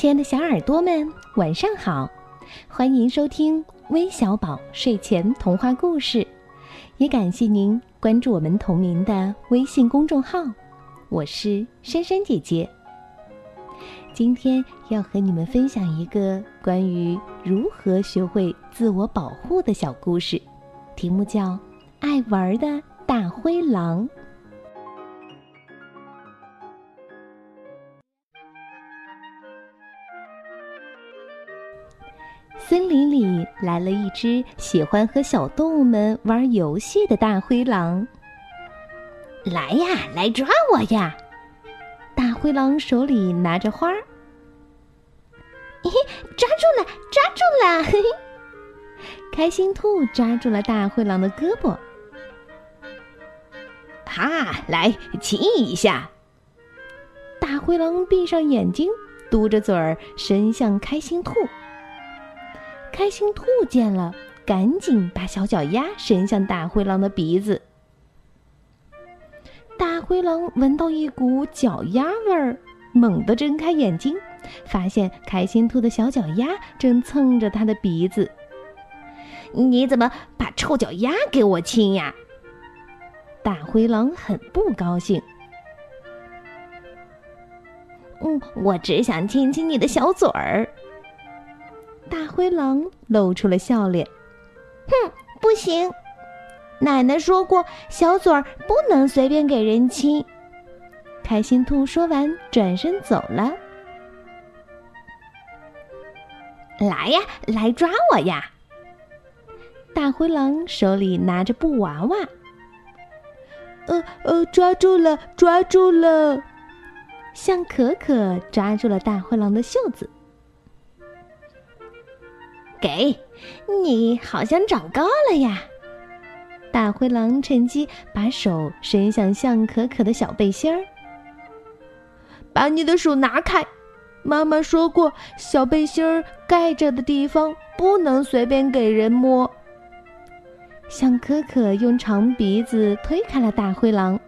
亲爱的小耳朵们，晚上好！欢迎收听微小宝睡前童话故事，也感谢您关注我们同名的微信公众号。我是珊珊姐姐。今天要和你们分享一个关于如何学会自我保护的小故事，题目叫《爱玩的大灰狼》。森林里来了一只喜欢和小动物们玩游戏的大灰狼。来呀，来抓我呀！大灰狼手里拿着花儿，嘿嘿，抓住了，抓住了！嘿嘿，开心兔抓住了大灰狼的胳膊，哈，来亲一下！大灰狼闭上眼睛，嘟着嘴儿伸向开心兔。开心兔见了，赶紧把小脚丫伸向大灰狼的鼻子。大灰狼闻到一股脚丫味儿，猛地睁开眼睛，发现开心兔的小脚丫正蹭着他的鼻子。你怎么把臭脚丫给我亲呀？大灰狼很不高兴。嗯，我只想亲亲你的小嘴儿。大灰狼露出了笑脸，哼，不行！奶奶说过，小嘴儿不能随便给人亲。开心兔说完，转身走了。来呀，来抓我呀！大灰狼手里拿着布娃娃，呃呃，抓住了，抓住了！向可可抓住了大灰狼的袖子。给，你好像长高了呀！大灰狼趁机把手伸向向可可的小背心儿。把你的手拿开！妈妈说过，小背心儿盖着的地方不能随便给人摸。向可可用长鼻子推开了大灰狼。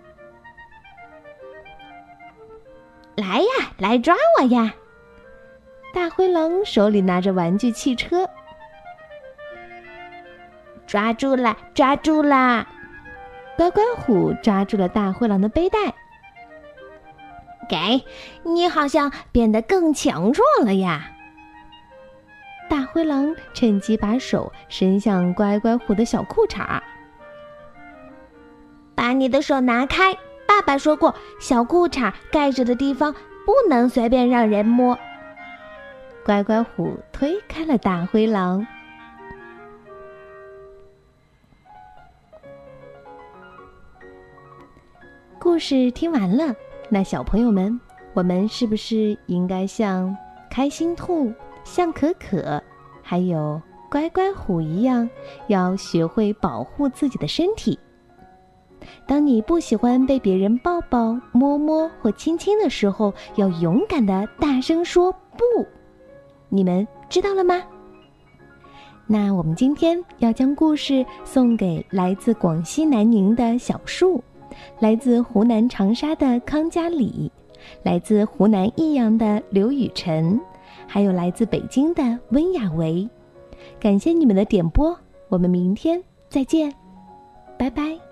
来呀，来抓我呀！大灰狼手里拿着玩具汽车。抓住了，抓住了！乖乖虎抓住了大灰狼的背带。给，你好像变得更强壮了呀！大灰狼趁机把手伸向乖乖虎的小裤衩。把你的手拿开！爸爸说过，小裤衩盖着的地方不能随便让人摸。乖乖虎推开了大灰狼。故事听完了，那小朋友们，我们是不是应该像开心兔、像可可，还有乖乖虎一样，要学会保护自己的身体？当你不喜欢被别人抱抱、摸摸或亲亲的时候，要勇敢的大声说不。你们知道了吗？那我们今天要将故事送给来自广西南宁的小树。来自湖南长沙的康佳里，来自湖南益阳的刘雨辰，还有来自北京的温雅维，感谢你们的点播，我们明天再见，拜拜。